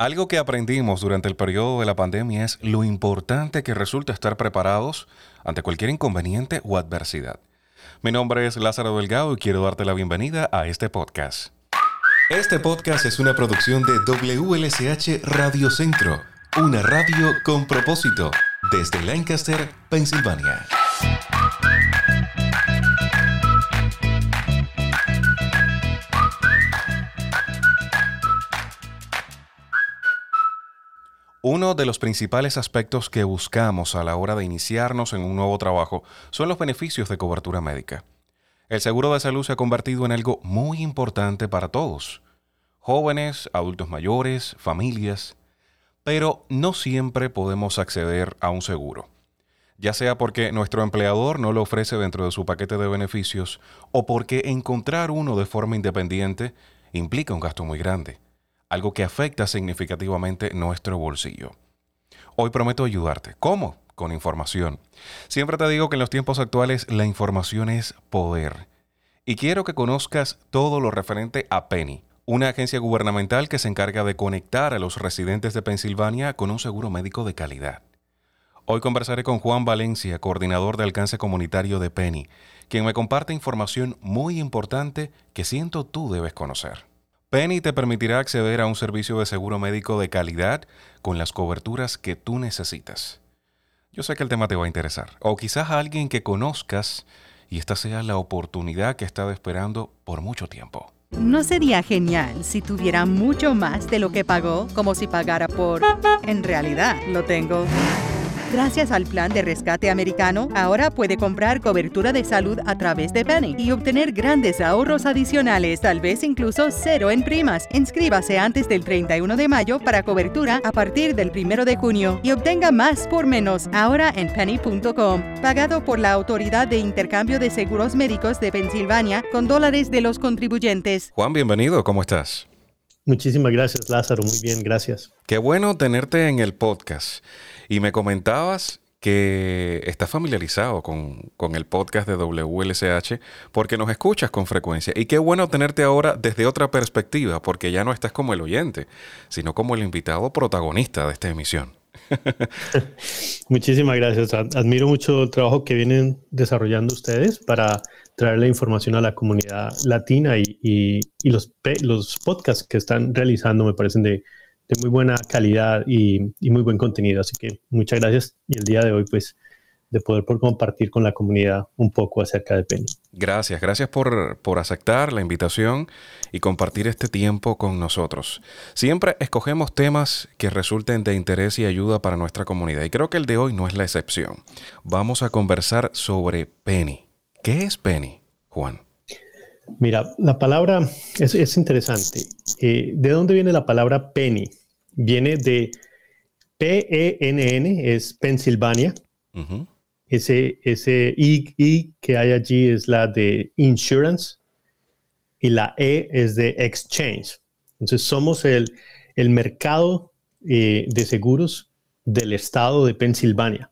Algo que aprendimos durante el periodo de la pandemia es lo importante que resulta estar preparados ante cualquier inconveniente o adversidad. Mi nombre es Lázaro Delgado y quiero darte la bienvenida a este podcast. Este podcast es una producción de WLSH Radio Centro, una radio con propósito, desde Lancaster, Pensilvania. Uno de los principales aspectos que buscamos a la hora de iniciarnos en un nuevo trabajo son los beneficios de cobertura médica. El seguro de salud se ha convertido en algo muy importante para todos, jóvenes, adultos mayores, familias, pero no siempre podemos acceder a un seguro, ya sea porque nuestro empleador no lo ofrece dentro de su paquete de beneficios o porque encontrar uno de forma independiente implica un gasto muy grande algo que afecta significativamente nuestro bolsillo. Hoy prometo ayudarte. ¿Cómo? Con información. Siempre te digo que en los tiempos actuales la información es poder. Y quiero que conozcas todo lo referente a Penny, una agencia gubernamental que se encarga de conectar a los residentes de Pensilvania con un seguro médico de calidad. Hoy conversaré con Juan Valencia, coordinador de alcance comunitario de Penny, quien me comparte información muy importante que siento tú debes conocer. Penny te permitirá acceder a un servicio de seguro médico de calidad con las coberturas que tú necesitas. Yo sé que el tema te va a interesar, o quizás a alguien que conozcas y esta sea la oportunidad que estás esperando por mucho tiempo. ¿No sería genial si tuviera mucho más de lo que pagó, como si pagara por... En realidad, lo tengo. Gracias al plan de rescate americano, ahora puede comprar cobertura de salud a través de Penny y obtener grandes ahorros adicionales, tal vez incluso cero en primas. Inscríbase antes del 31 de mayo para cobertura a partir del 1 de junio y obtenga más por menos ahora en penny.com. Pagado por la Autoridad de Intercambio de Seguros Médicos de Pensilvania con dólares de los contribuyentes. Juan, bienvenido, ¿cómo estás? Muchísimas gracias, Lázaro. Muy bien, gracias. Qué bueno tenerte en el podcast. Y me comentabas que estás familiarizado con, el podcast de WLSH porque nos escuchas con frecuencia. Y qué bueno tenerte ahora desde otra perspectiva, porque ya no estás como el oyente, sino como el invitado protagonista de esta emisión. Muchísimas gracias. Admiro mucho el trabajo que vienen desarrollando ustedes para traer la información a la comunidad latina y, los, los podcasts que están realizando me parecen de, de muy buena calidad y, muy buen contenido. Así que muchas gracias y el día de hoy pues de poder compartir con la comunidad un poco acerca de Penny. Gracias, gracias por, por, aceptar la invitación y compartir este tiempo con nosotros. Siempre escogemos temas que resulten de interés y ayuda para nuestra comunidad y creo que el de hoy no es la excepción. Vamos a conversar sobre Penny. ¿Qué es Penny, Juan? Mira, la palabra es, interesante. Eh, ¿De dónde viene la palabra penny? Viene de P-E-N-N, es Pensilvania. ese, ese I, que hay allí es la de insurance y la E es de exchange. Entonces somos el, mercado eh, de seguros del estado de Pensilvania.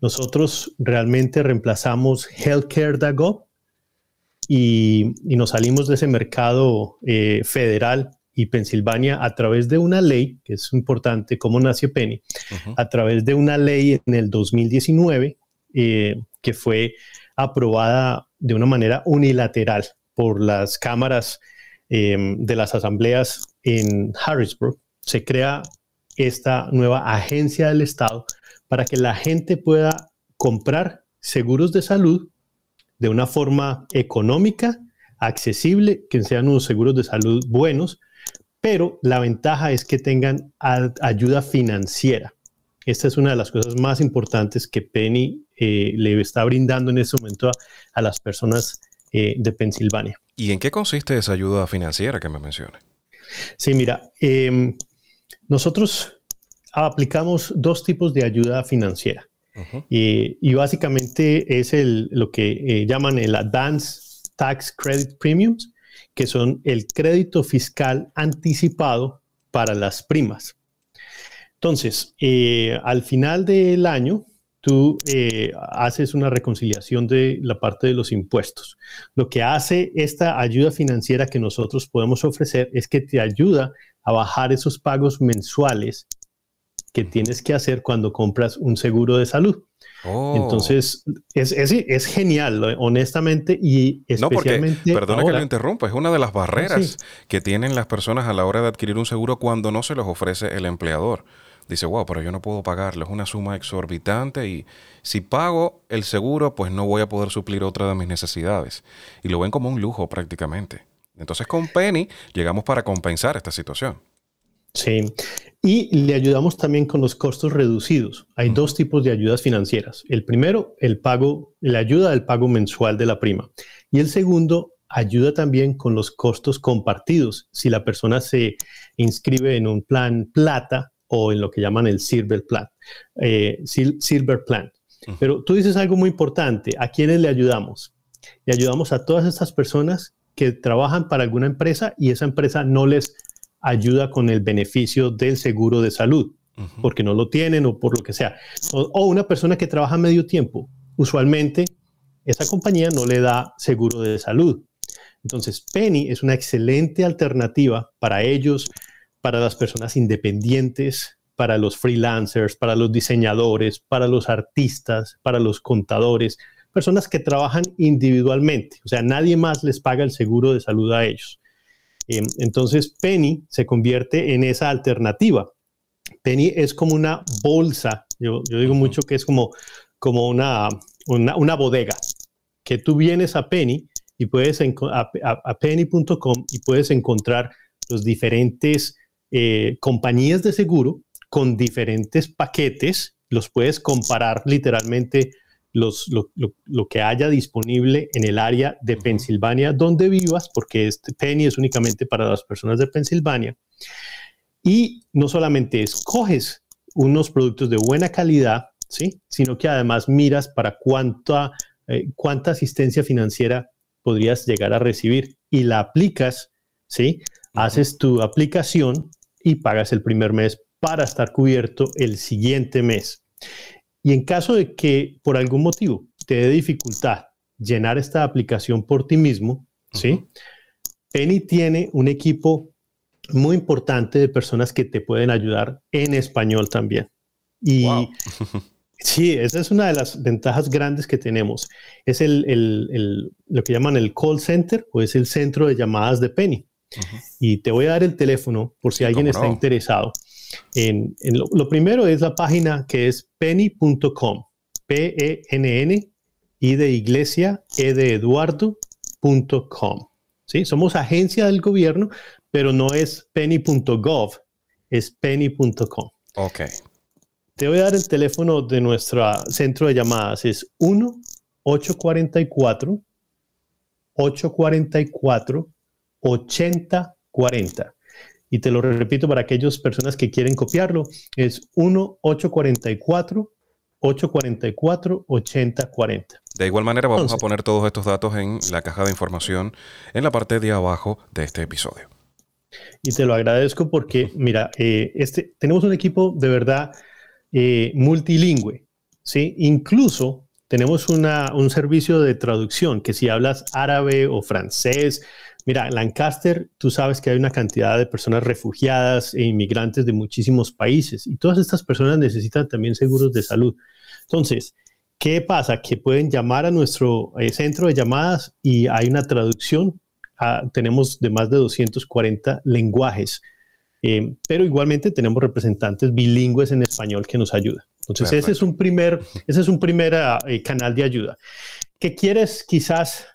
Nosotros realmente reemplazamos healthcare.gov y, nos salimos de ese mercado eh, federal y Pensilvania a través de una ley, que es importante, cómo nació Penny, a través de una ley en el 2019 eh, que fue aprobada de una manera unilateral por las cámaras em, de las asambleas en Harrisburg, se crea esta nueva agencia del Estado para que la gente pueda comprar seguros de salud de una forma económica, accesible, que sean unos seguros de salud buenos, pero la ventaja es que tengan ayuda financiera. Esta es una de las cosas más importantes que Penny eh, le está brindando en este momento a, las personas eh, de Pensilvania. ¿Y en qué consiste esa ayuda financiera que me menciona? Sí, mira, em, nosotros aplicamos dos tipos de ayuda financiera y, básicamente es lo que eh, llaman el Advance Tax Credit Premiums, que son el crédito fiscal anticipado para las primas. Entonces, eh, al final del año, tú eh, haces una reconciliación de la parte de los impuestos. Lo que hace esta ayuda financiera que nosotros podemos ofrecer es que te ayuda a bajar esos pagos mensuales que tienes que hacer cuando compras un seguro de salud. Oh. Entonces, es, es, genial, honestamente, y especialmente... No, perdona que lo interrumpa, es una de las barreras que tienen las personas a la hora de adquirir un seguro cuando no se los ofrece el empleador. Dice, wow, pero yo no puedo pagarlo, es una suma exorbitante y si pago el seguro, pues no voy a poder suplir otra de mis necesidades. Y lo ven como un lujo prácticamente. Entonces con Penny llegamos para compensar esta situación. Sí, y le ayudamos también con los costos reducidos. Hay dos tipos de ayudas financieras. El primero, el pago, la ayuda del pago mensual de la prima. Y el segundo, ayuda también con los costos compartidos. Si la persona se inscribe en un plan plata o en lo que llaman el silver plan. Eh, silver plan. Pero tú dices algo muy importante. ¿A quiénes le ayudamos? Le ayudamos a todas estas personas que trabajan para alguna empresa y esa empresa no les ayuda con el beneficio del seguro de salud, porque no lo tienen o por lo que sea. O, una persona que trabaja medio tiempo, usualmente esa compañía no le da seguro de salud. Entonces, Penny es una excelente alternativa para ellos, para las personas independientes, para los freelancers, para los diseñadores, para los artistas, para los contadores, personas que trabajan individualmente. O sea, nadie más les paga el seguro de salud a ellos. Em, entonces, Penny se convierte en esa alternativa. Penny es como una bolsa, yo, digo mucho que es como, como una, una, bodega, que tú vienes a Penny y puedes a, a, penny.com y puedes encontrar los diferentes eh, compañías de seguro con diferentes paquetes, los puedes comparar literalmente lo, que haya disponible en el área de Pensilvania donde vivas, porque este Penny es únicamente para las personas de Pensilvania. Y no solamente escoges unos productos de buena calidad, ¿sí? sino que además miras para cuánta, eh, cuánta asistencia financiera podrías llegar a recibir y la aplicas, ¿sí? haces tu aplicación y pagas el primer mes para estar cubierto el siguiente mes. Y en caso de que por algún motivo te dé dificultad llenar esta aplicación por ti mismo, ¿sí? Penny tiene un equipo muy importante de personas que te pueden ayudar en español también. Y sí, esa es una de las ventajas grandes que tenemos. Es el, lo que llaman el call center o es el centro de llamadas de Penny. Y te voy a dar el teléfono por si alguien está interesado. En, lo, primero es la página que es penny.com, P-E-N-N, I de iglesia, E de Eduardo.com. ¿sí? Somos agencia del gobierno, pero no es penny.gov, es penny.com. Ok. Te voy a dar el teléfono de nuestro centro de llamadas. Es 1-844 844 8040 y te lo repito para aquellas personas que quieren copiarlo, es 1-844-844-8040. De igual manera vamos a poner todos estos datos en la caja de información en la parte de abajo de este episodio. Y te lo agradezco porque, mira, eh, este, tenemos un equipo de verdad eh, multilingüe, ¿sí? Incluso tenemos una, un servicio de traducción que si hablas árabe o francés, Mira, Lancaster, tú sabes que hay una cantidad de personas refugiadas e inmigrantes de muchísimos países y todas estas personas necesitan también seguros de salud. Entonces, ¿qué pasa? Que pueden llamar a nuestro eh, centro de llamadas y hay una traducción. Ah, tenemos de más de 240 lenguajes, eh, pero igualmente tenemos representantes bilingües en español que nos ayudan. Entonces, ese es un primer, ese es un primer ah, eh, canal de ayuda. ¿Qué quieres quizás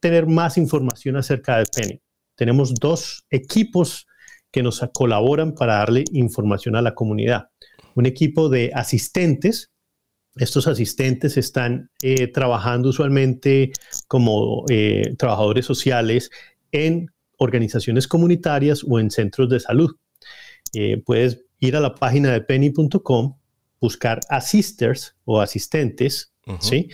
tener más información acerca de Penny. Tenemos dos equipos que nos colaboran para darle información a la comunidad. Un equipo de asistentes. Estos asistentes están eh, trabajando usualmente como eh, trabajadores sociales en organizaciones comunitarias o en centros de salud. Eh, puedes ir a la página de penny.com, buscar assisters o asistentes, ¿sí?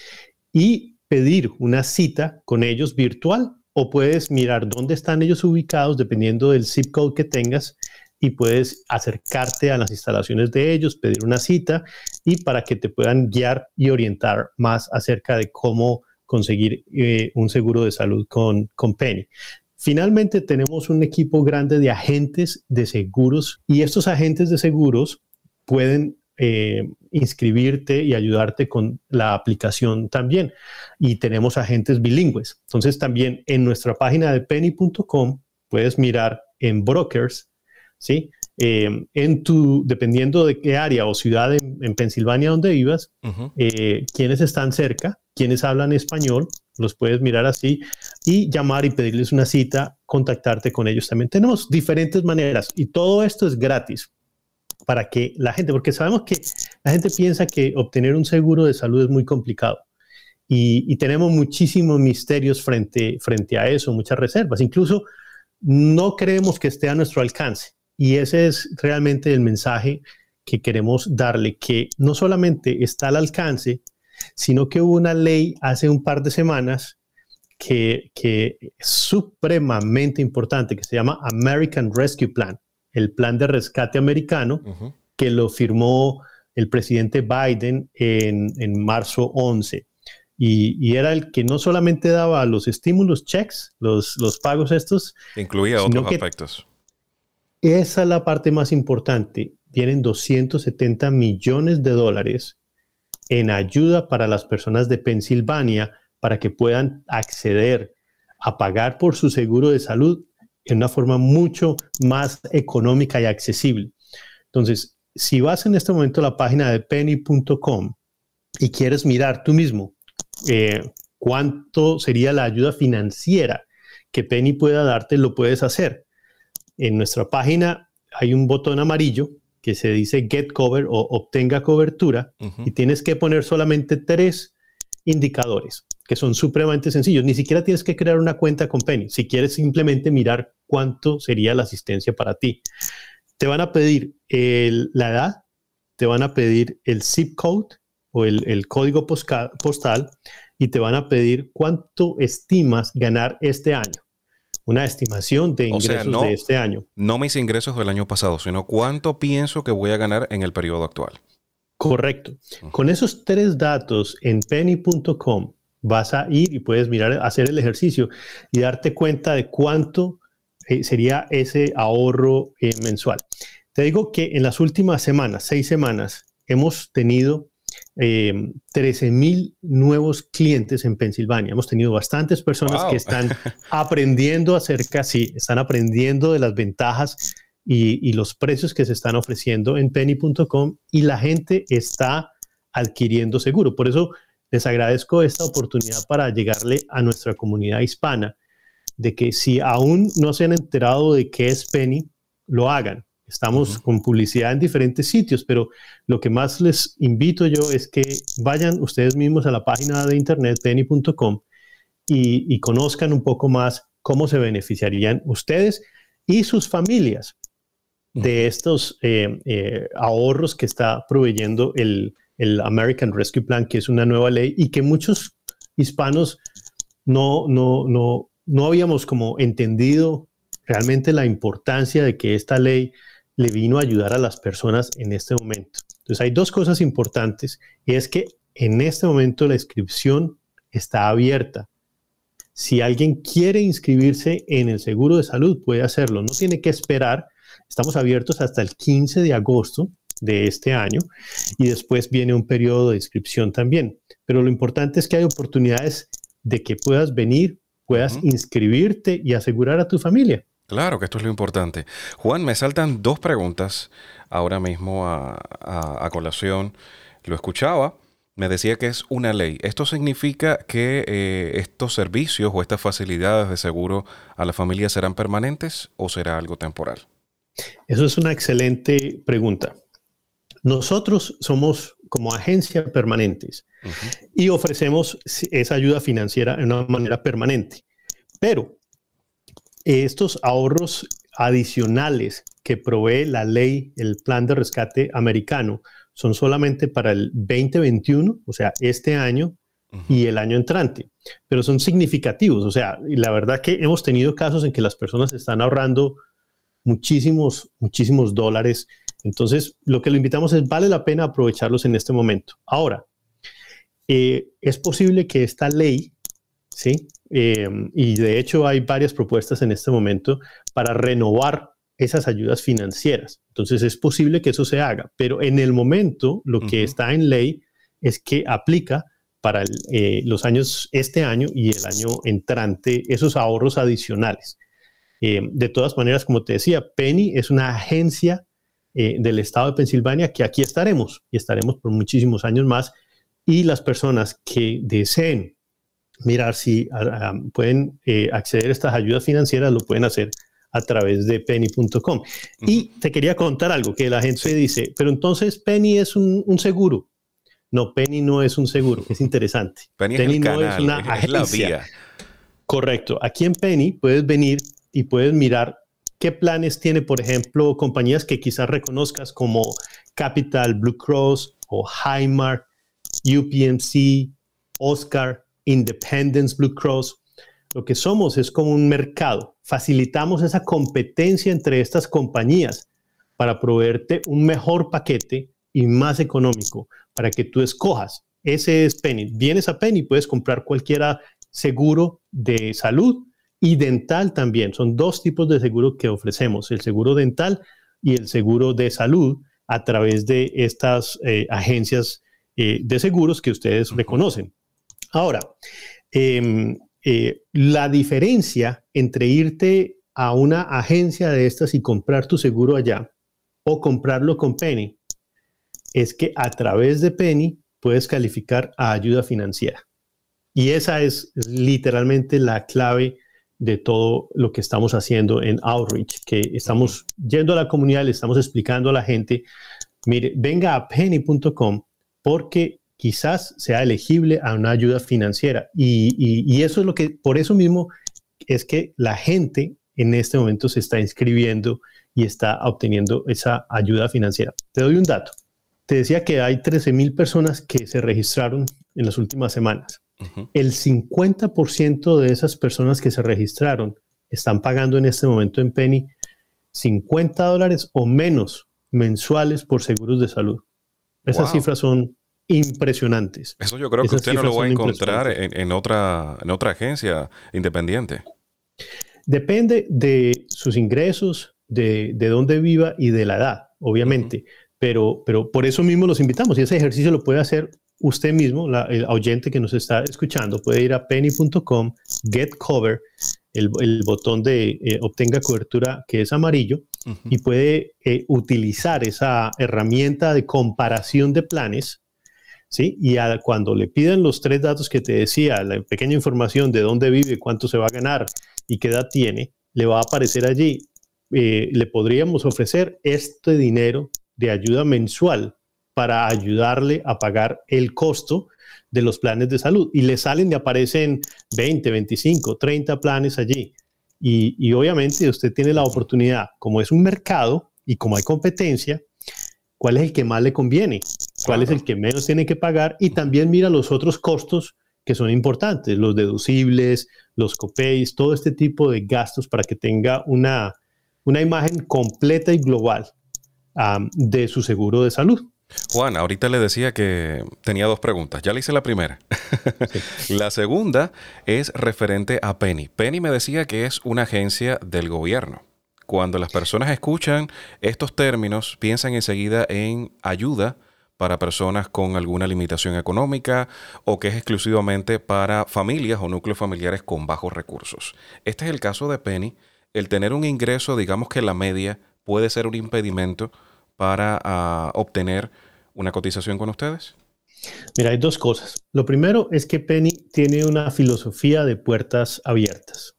Y pedir una cita con ellos virtual o puedes mirar dónde están ellos ubicados dependiendo del zip code que tengas y puedes acercarte a las instalaciones de ellos, pedir una cita y para que te puedan guiar y orientar más acerca de cómo conseguir eh, un seguro de salud con, con Penny. Finalmente tenemos un equipo grande de agentes de seguros y estos agentes de seguros pueden eh, inscribirte y ayudarte con la aplicación también. Y tenemos agentes bilingües. Entonces también en nuestra página de penny.com puedes mirar en brokers, ¿sí? Eh, en tu, dependiendo de qué área o ciudad en, Pensilvania donde vivas, eh, quienes están cerca, quienes hablan español, los puedes mirar así y llamar y pedirles una cita, contactarte con ellos también. Tenemos diferentes maneras y todo esto es gratis para que la gente, porque sabemos que la gente piensa que obtener un seguro de salud es muy complicado. Y, tenemos muchísimos misterios frente, frente a eso, muchas reservas. Incluso no creemos que esté a nuestro alcance. Y ese es realmente el mensaje que queremos darle, que no solamente está al alcance, sino que hubo una ley hace un par de semanas que, que es supremamente importante, que se llama American Rescue Plan el plan de rescate americano, que lo firmó el presidente Biden en, marzo 11. Y, era el que no solamente daba los estímulos checks, los, los pagos estos. Incluía otros aspectos. Esa es la parte más importante. Tienen 270 millones de dólares en ayuda para las personas de Pensilvania para que puedan acceder a pagar por su seguro de salud en una forma mucho más económica y accesible. Entonces, si vas en este momento a la página de penny.com y quieres mirar tú mismo eh, cuánto sería la ayuda financiera que Penny pueda darte, lo puedes hacer. En nuestra página hay un botón amarillo que se dice Get Cover o obtenga cobertura y tienes que poner solamente tres indicadores que son supremamente sencillos. Ni siquiera tienes que crear una cuenta con Penny. Si quieres simplemente mirar cuánto sería la asistencia para ti. Te van a pedir la edad, te van a pedir el zip code o el, código postal y te van a pedir cuánto estimas ganar este año. Una estimación de ingresos de este año. No mis ingresos del año pasado, sino cuánto pienso que voy a ganar en el periodo actual. Correcto. Con esos tres datos en penny.com vas a ir y puedes mirar, hacer el ejercicio y darte cuenta de cuánto eh, sería ese ahorro eh, mensual. Te digo que en las últimas semanas, seis semanas, hemos tenido 13 eh, mil nuevos clientes en Pensilvania. Hemos tenido bastantes personas que están aprendiendo acerca, sí, están aprendiendo de las ventajas y, y los precios que se están ofreciendo en penny.com y la gente está adquiriendo seguro. Por eso les agradezco esta oportunidad para llegarle a nuestra comunidad hispana de que si aún no se han enterado de qué es Penny, lo hagan. Estamos con publicidad en diferentes sitios, pero lo que más les invito yo es que vayan ustedes mismos a la página de internet penny.com y, conozcan un poco más cómo se beneficiarían ustedes y sus familias de estos eh, eh, ahorros que está proveyendo el, el American Rescue Plan, que es una nueva ley y que muchos hispanos no, no, no, no habíamos como entendido realmente la importancia de que esta ley le vino a ayudar a las personas en este momento. Entonces hay dos cosas importantes y es que en este momento la inscripción está abierta. Si alguien quiere inscribirse en el seguro de salud, puede hacerlo. No tiene que esperar. Estamos abiertos hasta el 15 de agosto de este año y después viene un periodo de inscripción también. Pero lo importante es que hay oportunidades de que puedas venir, puedas inscribirte y asegurar a tu familia. Claro que esto es lo importante. Juan, me saltan dos preguntas ahora mismo a, colación. Lo escuchaba, me decía que es una ley. ¿Esto significa que eh, estos servicios o estas facilidades de seguro a la familia serán permanentes o será algo temporal? Eso es una excelente pregunta. Nosotros somos como agencia permanentes y ofrecemos esa ayuda financiera de una manera permanente. Pero estos ahorros adicionales que provee la ley, el plan de rescate americano, son solamente para el 2021, o sea, este año y el año entrante, pero son significativos. O sea, la verdad que hemos tenido casos en que las personas están ahorrando muchísimos, muchísimos dólares entonces, lo que lo invitamos es, vale la pena aprovecharlos en este momento. Ahora, eh, es posible que esta ley, ¿sí? em, y de hecho hay varias propuestas en este momento para renovar esas ayudas financieras. Entonces es posible que eso se haga, pero en el momento lo que está en ley es que aplica para eh, los años, este año y el año entrante, esos ahorros adicionales. De todas maneras, como te decía, Penny es una agencia eh, del estado de Pensilvania que aquí estaremos y estaremos por muchísimos años más. Y las personas que deseen mirar si ah, ah, pueden eh, acceder a estas ayudas financieras, lo pueden hacer a través de penny.com. Y te quería contar algo que la gente dice, pero entonces Penny es un, seguro. No, Penny no es un seguro, es interesante. Penny, no es una agencia. Correcto. Aquí en Penny puedes venir y puedes mirar qué planes tiene, por ejemplo, compañías que quizás reconozcas como Capital, Blue Cross o Highmark, UPMC, Oscar, Independence Blue Cross. Lo que somos es como un mercado. Facilitamos esa competencia entre estas compañías para proveerte un mejor paquete y más económico para que tú escojas. Ese es Penny. Vienes a Penny, puedes comprar cualquiera seguro de salud y dental también. Son dos tipos de seguro que ofrecemos, el seguro dental y el seguro de salud a través de estas eh, agencias eh, de seguros que ustedes reconocen. Ahora, em, eh, la diferencia entre irte a una agencia de estas y comprar tu seguro allá o comprarlo con Penny es que a través de Penny puedes calificar a ayuda financiera. Y esa es literalmente la clave de todo lo que estamos haciendo en Outreach, que estamos yendo a la comunidad, le estamos explicando a la gente, mire, venga a penny.com porque quizás sea elegible a una ayuda financiera. Y, eso es lo que, por eso mismo es que la gente en este momento se está inscribiendo y está obteniendo esa ayuda financiera. Te doy un dato. Te decía que hay 13 mil personas que se registraron en las últimas semanas. El 50% de esas personas que se registraron están pagando en este momento en Penny 50 dólares o menos mensuales por seguros de salud. Esas cifras son impresionantes. Eso yo creo que usted no lo va a encontrar en, otra, en otra agencia independiente. Depende de sus ingresos, de, dónde viva y de la edad, obviamente. pero, pero por eso mismo los invitamos y ese ejercicio lo puede hacer usted mismo, el oyente que nos está escuchando, puede ir a penny.com, get cover, el, botón de eh, obtenga cobertura que es amarillo, y puede eh, utilizar esa herramienta de comparación de planes. ¿Sí? Y cuando le piden los tres datos que te decía, la pequeña información de dónde vive, cuánto se va a ganar y qué edad tiene, le va a aparecer allí. Eh, le podríamos ofrecer este dinero de ayuda mensual para ayudarle a pagar el costo de los planes de salud. Y le salen y aparecen 20, 25, 30 planes allí. Y, obviamente usted tiene la oportunidad, como es un mercado y como hay competencia, cuál es el que más le conviene, cuál es el que menos tiene que pagar y también mira los otros costos que son importantes, los deducibles, los copays, todo este tipo de gastos para que tenga una, una imagen completa y global de su seguro de salud. Juan, ahorita le decía que tenía dos preguntas. Ya le hice la primera. la segunda es referente a Penny. Penny me decía que es una agencia del gobierno. Cuando las personas escuchan estos términos, piensan enseguida en ayuda para personas con alguna limitación económica o que es exclusivamente para familias o núcleos familiares con bajos recursos. Este es el caso de Penny. El tener un ingreso, digamos que la media, puede ser un impedimento para ah, obtener una cotización con ustedes? Mira, hay dos cosas. Lo primero es que Penny tiene una filosofía de puertas abiertas.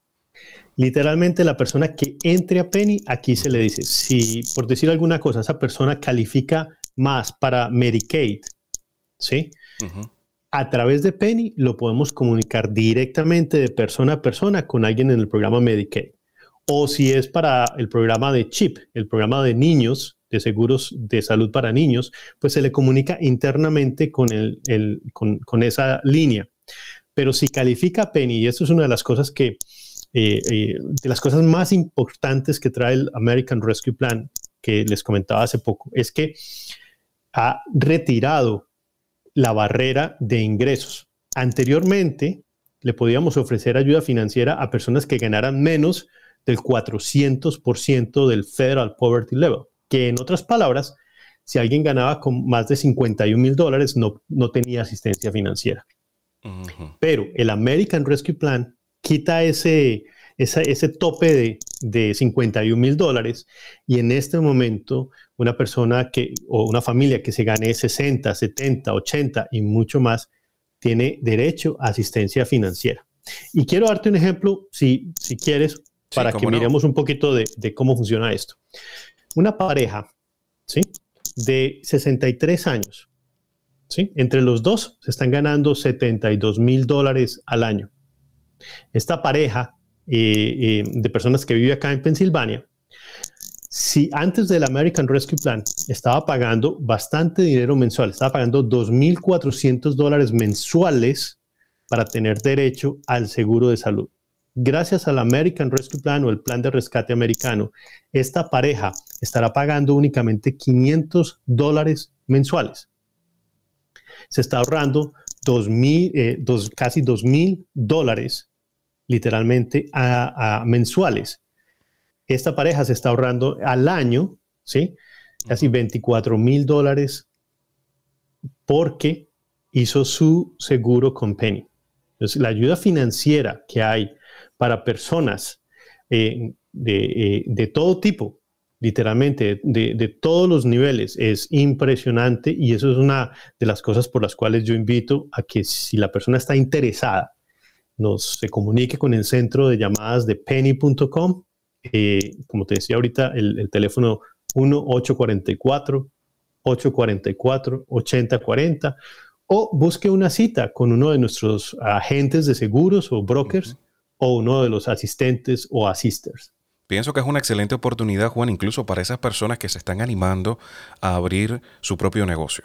Literalmente la persona que entre a Penny, aquí se le dice, si por decir alguna cosa, esa persona califica más para Medicaid, ¿sí? A través de Penny lo podemos comunicar directamente de persona a persona con alguien en el programa Medicaid. O si es para el programa de CHIP, el programa de niños, de seguros de salud para niños, pues se le comunica internamente con, el, con, esa línea. Pero si califica Penny, y eso es una de las cosas que, eh, eh, de las cosas más importantes que trae el American Rescue Plan, que les comentaba hace poco, es que ha retirado la barrera de ingresos. Anteriormente, le podíamos ofrecer ayuda financiera a personas que ganaran menos del 400% del Federal Poverty Level, que en otras palabras, si alguien ganaba con más de 51 mil dólares, no, no tenía asistencia financiera. Pero el American Rescue Plan quita ese, ese tope de, de 51 mil dólares y en este momento una persona que o una familia que se gane 60, 70, 80 y mucho más tiene derecho a asistencia financiera. Y quiero darte un ejemplo, si, si quieres, para que miremos un poquito de, de, cómo funciona esto. Una pareja, ¿sí? De 63 años, ¿sí? Entre los dos se están ganando 72 mil dólares al año. Esta pareja eh, eh, de personas que vive acá en Pensilvania, si antes del American Rescue Plan estaba pagando bastante dinero mensual, estaba pagando 2.400 dólares mensuales para tener derecho al seguro de salud. Gracias al American Rescue Plan o el plan de rescate americano, esta pareja estará pagando únicamente 500 dólares mensuales. Se está ahorrando eh, dos, casi 2.000 dólares literalmente a, mensuales. Esta pareja se está ahorrando al año, ¿sí? Casi 24 mil dólares porque hizo su seguro con Penny. Entonces, la ayuda financiera que hay para personas eh, eh, de, todo tipo, literalmente de, de, todos los niveles, es impresionante y eso es una de las cosas por las cuales yo invito a que si la persona está interesada nos se comunique con el centro de llamadas de penny.com. Eh, como te decía ahorita, el, teléfono 1-844-844-8040 o busque una cita con uno de nuestros agentes de seguros o brokers o uno de los asistentes o assisters. Pienso que es una excelente oportunidad, Juan, incluso para esas personas que se están animando a abrir su propio negocio.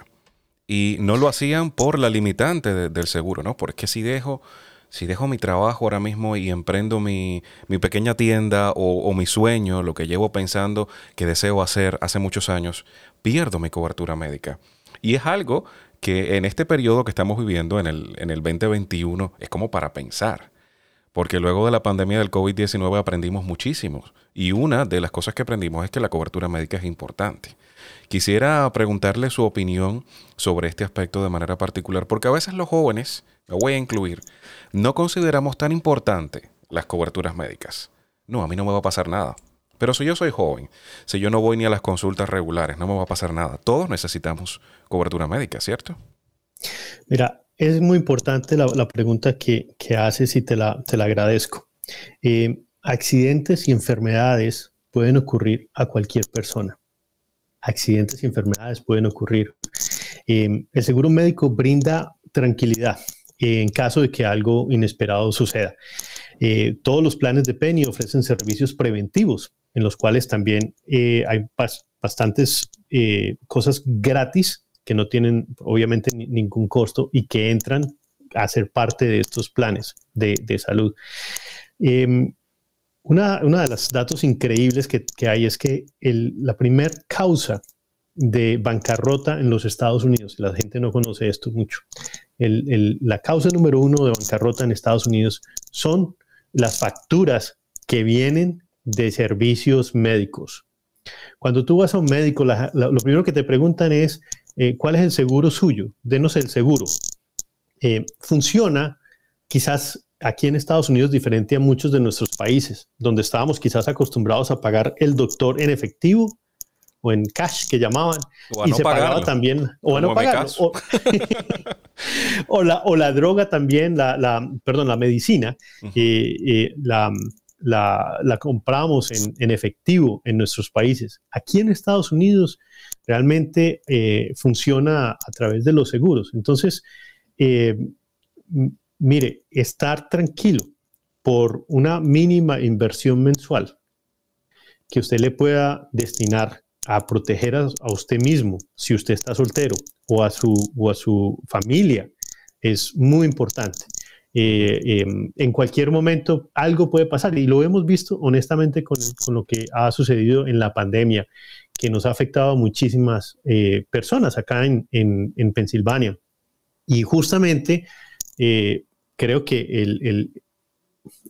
Y no lo hacían por la limitante del seguro, ¿no? Porque si dejo si dejo mi trabajo ahora mismo y emprendo mi, pequeña tienda o, mi sueño, lo que llevo pensando que deseo hacer hace muchos años, pierdo mi cobertura médica. Y es algo que en este periodo que estamos viviendo, en el, en el 2021, es como para pensar. Porque luego de la pandemia del COVID-19 aprendimos muchísimo. Y una de las cosas que aprendimos es que la cobertura médica es importante. Quisiera preguntarle su opinión sobre este aspecto de manera particular, porque a veces los jóvenes, me voy a incluir, no consideramos tan importante las coberturas médicas. No, a mí no me va a pasar nada. Pero si yo soy joven, si yo no voy ni a las consultas regulares, no me va a pasar nada. Todos necesitamos cobertura médica, ¿cierto? Mira, es muy importante la, pregunta que, haces y te la, te la agradezco. Eh, accidentes y enfermedades pueden ocurrir a cualquier persona. Accidentes y enfermedades pueden ocurrir. Eh, el seguro médico brinda tranquilidad en caso de que algo inesperado suceda. Eh, todos los planes de Penny ofrecen servicios preventivos, en los cuales también hay bastantes cosas gratis que no tienen obviamente ningún costo y que entran a ser parte de estos planes de, salud. Em, una, de los datos increíbles que, hay es que la primera causa de bancarrota en los Estados Unidos, la gente no conoce esto mucho, la causa número uno de bancarrota en Estados Unidos son las facturas que vienen de servicios médicos. Cuando tú vas a un médico, lo primero que te preguntan es, eh, ¿cuál es el seguro suyo? Denos el seguro. Eh, funciona quizás aquí en Estados Unidos diferente a muchos de nuestros países, donde estábamos quizás acostumbrados a pagar el doctor en efectivo o en cash que llamaban. y se pagaba también, o a no pagarlo. O, la, o la droga también, la, la perdón, la medicina, eh, eh, la, la, la, compramos en, en, efectivo en nuestros países. Aquí en Estados Unidos realmente eh, funciona a través de los seguros. Entonces, mire, estar tranquilo por una mínima inversión mensual que usted le pueda destinar a proteger a, usted mismo, si usted está soltero, o a su, o a su familia, es muy importante. Eh, em, en cualquier momento algo puede pasar y lo hemos visto honestamente con, con, lo que ha sucedido en la pandemia, que nos ha afectado a muchísimas eh, personas acá en, en, en, Pensilvania. Y justamente eh, creo que el,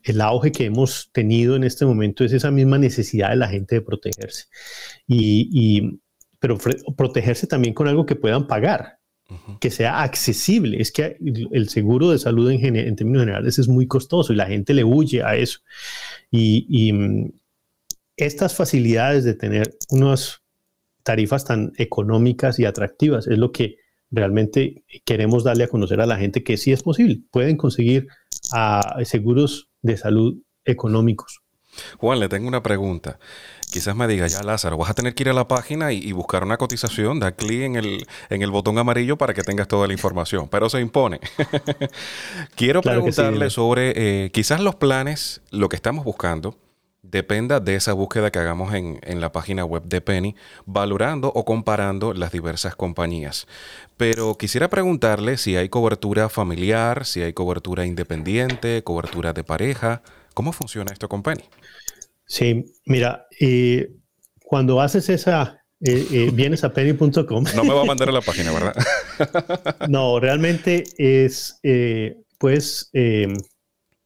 el, auge que hemos tenido en este momento es esa misma necesidad de la gente de protegerse. Y, pero protegerse también con algo que puedan pagar, que sea accesible. Es que el seguro de salud en, en, términos generales es muy costoso y la gente le huye a eso. Y, y estas facilidades de tener unas tarifas tan económicas y atractivas es lo que realmente queremos darle a conocer a la gente que sí es posible. Pueden conseguir ah, seguros de salud económicos. Juan, le tengo una pregunta. Quizás me diga, ya Lázaro, vas a tener que ir a la página y, buscar una cotización, da clic en el, en el botón amarillo para que tengas toda la información, pero se impone. Quiero preguntarle sobre eh, quizás los planes, lo que estamos buscando, dependa de esa búsqueda que hagamos en, la página web de Penny, valorando o comparando las diversas compañías. Pero quisiera preguntarle si hay cobertura familiar, si hay cobertura independiente, cobertura de pareja. ¿Cómo funciona esto con Penny? Sí, mira, y cuando haces esa, eh, eh, vienes a penny.com. No me va a mandar a la página, ¿verdad? no, realmente es, eh, puedes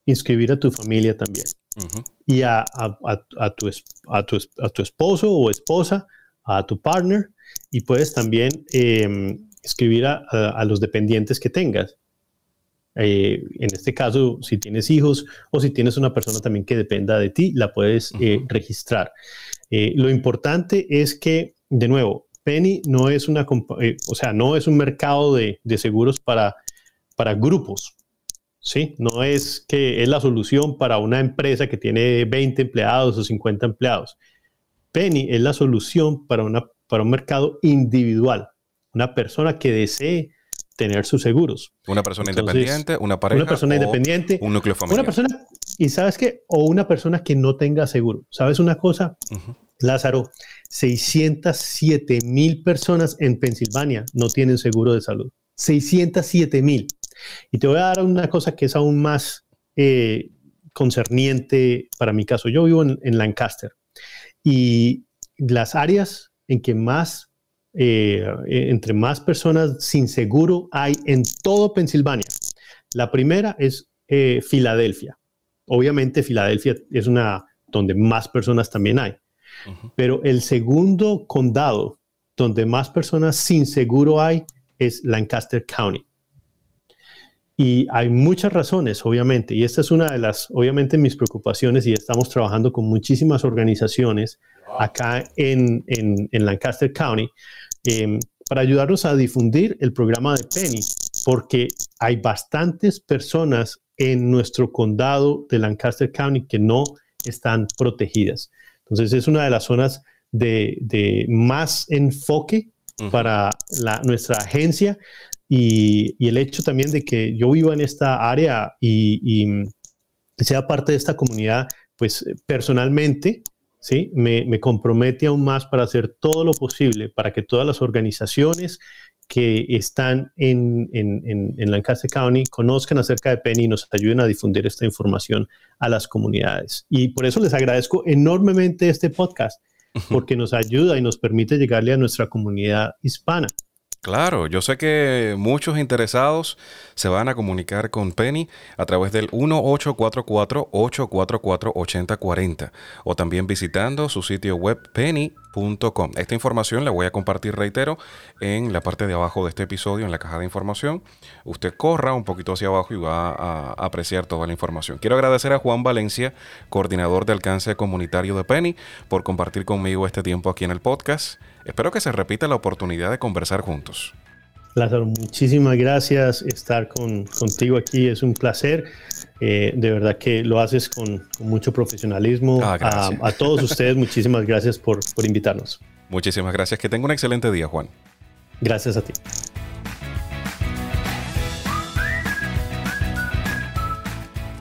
inscribir a tu familia también y a, tu, a, tu, esposo o esposa, a tu partner, y puedes también em, escribir a, los dependientes que tengas. Eh, en este caso, si tienes hijos o si tienes una persona también que dependa de ti, la puedes eh, registrar. Eh, lo importante es que, de nuevo, Penny no es una, o sea, no es un mercado de, de seguros para, para grupos. ¿Sí? No es que es la solución para una empresa que tiene 20 empleados o 50 empleados. Penny es la solución para, una, para un mercado individual, una persona que desee tener sus seguros. Una persona independiente, una pareja. Una persona independiente. Un núcleo familiar. Una persona, y sabes qué, o una persona que no tenga seguro. ¿Sabes una cosa? Lázaro, 607 mil personas en Pensilvania no tienen seguro de salud. 607 mil. Y te voy a dar una cosa que es aún más eh, concerniente para mi caso. Yo vivo en, Lancaster y las áreas en que más, eh, entre más personas sin seguro hay en todo Pensilvania. La primera es eh, Filadelfia. Obviamente Filadelfia es una donde más personas también hay. Pero el segundo condado donde más personas sin seguro hay es Lancaster County. Y hay muchas razones, obviamente, y esta es una de las, obviamente, mis preocupaciones y estamos trabajando con muchísimas organizaciones acá en, en, Lancaster County em, para ayudarnos a difundir el programa de Penny, porque hay bastantes personas en nuestro condado de Lancaster County que no están protegidas. Entonces es una de las zonas de, de más enfoque para la, nuestra agencia y, el hecho también de que yo viva en esta área y, sea parte de esta comunidad, pues personalmente, ¿sí? Me, compromete aún más para hacer todo lo posible para que todas las organizaciones que están en, en, en, Lancaster County conozcan acerca de Penny y nos ayuden a difundir esta información a las comunidades. Y por eso les agradezco enormemente este podcast, porque nos ayuda y nos permite llegarle a nuestra comunidad hispana. Claro, yo sé que muchos interesados se van a comunicar con Penny a través del 1844-844-8040 o también visitando su sitio web penny.com. Esta información la voy a compartir, reitero, en la parte de abajo de este episodio, en la caja de información. Usted corra un poquito hacia abajo y va a apreciar toda la información. Quiero agradecer a Juan Valencia, coordinador de alcance comunitario de Penny, por compartir conmigo este tiempo aquí en el podcast. Espero que se repita la oportunidad de conversar juntos. Lázaro, muchísimas gracias. Estar con, contigo aquí es un placer. Eh, de verdad que lo haces con, mucho profesionalismo. Ah, a, todos ustedes, muchísimas gracias por, por invitarnos. Muchísimas gracias. Que tenga un excelente día, Juan. Gracias a ti.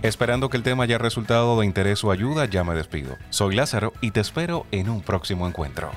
Esperando que el tema haya resultado de interés o ayuda, ya me despido. Soy Lázaro y te espero en un próximo encuentro.